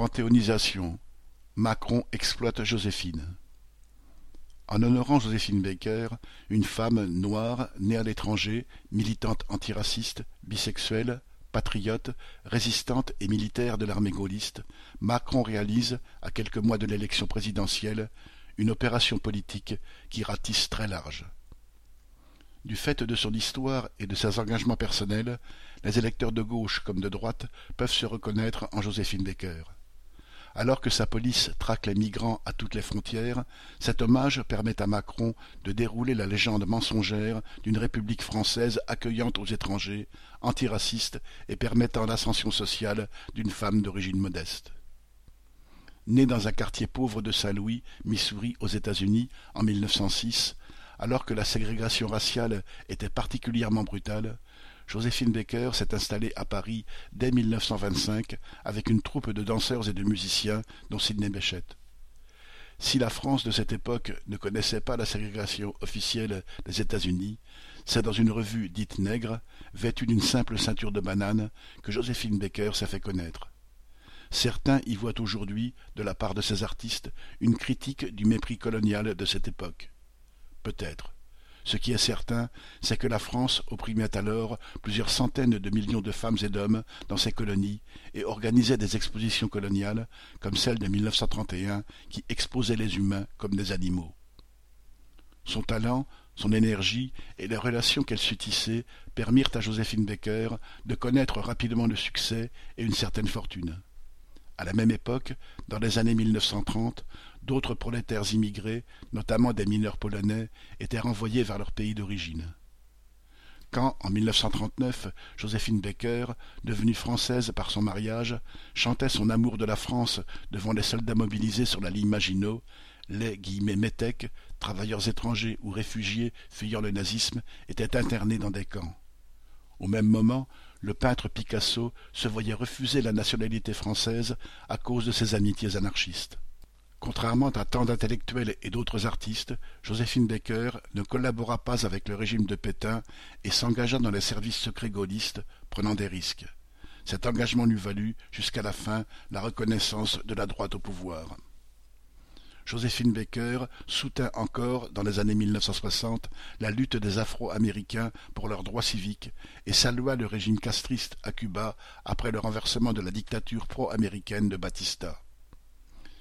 Panthéonisation Macron exploite Joséphine. En honorant Joséphine Baker, une femme noire née à l'étranger, militante antiraciste, bisexuelle, patriote, résistante et militaire de l'armée gaulliste, Macron réalise, à quelques mois de l'élection présidentielle, une opération politique qui ratisse très large. Du fait de son histoire et de ses engagements personnels, les électeurs de gauche comme de droite peuvent se reconnaître en Joséphine Baker. Alors que sa police traque les migrants à toutes les frontières, cet hommage permet à Macron de dérouler la légende mensongère d'une République française accueillante aux étrangers, antiraciste et permettant l'ascension sociale d'une femme d'origine modeste. Née dans un quartier pauvre de Saint-Louis, Missouri, aux États-Unis, en 1906, alors que la ségrégation raciale était particulièrement brutale, Joséphine Baker s'est installée à Paris dès 1925 avec une troupe de danseurs et de musiciens, dont Sidney Bechet. Si la France de cette époque ne connaissait pas la ségrégation officielle des États-Unis, c'est dans une revue dite nègre, vêtue d'une simple ceinture de banane, que Joséphine Baker s'est fait connaître. Certains y voient aujourd'hui, de la part de ces artistes, une critique du mépris colonial de cette époque. Peut-être. Ce qui est certain, c'est que la France opprimait alors plusieurs centaines de millions de femmes et d'hommes dans ses colonies et organisait des expositions coloniales, comme celle de 1931, qui exposait les humains comme des animaux. Son talent, son énergie et les relations qu'elle sut tisser permirent à Joséphine Baker de connaître rapidement le succès et une certaine fortune. À la même époque, dans les années 1930, d'autres prolétaires immigrés, notamment des mineurs polonais, étaient renvoyés vers leur pays d'origine. Quand, en 1939, Joséphine Baker, devenue française par son mariage, chantait son amour de la France devant les soldats mobilisés sur la ligne Maginot, les guillemets métèques, travailleurs étrangers ou réfugiés fuyant le nazisme, étaient internés dans des camps. Au même moment, le peintre Picasso se voyait refuser la nationalité française à cause de ses amitiés anarchistes. Contrairement à tant d'intellectuels et d'autres artistes, Joséphine Baker ne collabora pas avec le régime de Pétain et s'engagea dans les services secrets gaullistes, prenant des risques. Cet engagement lui valut, jusqu'à la fin, la reconnaissance de la droite au pouvoir. Joséphine Baker soutint encore, dans les années 1960, la lutte des Afro-Américains pour leurs droits civiques et salua le régime castriste à Cuba après le renversement de la dictature pro-américaine de Batista.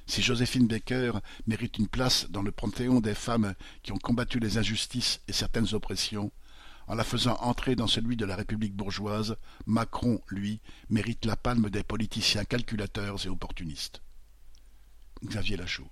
Si Joséphine Baker mérite une place dans le panthéon des femmes qui ont combattu les injustices et certaines oppressions, en la faisant entrer dans celui de la République bourgeoise, Macron, lui, mérite la palme des politiciens calculateurs et opportunistes. Xavier Lachaud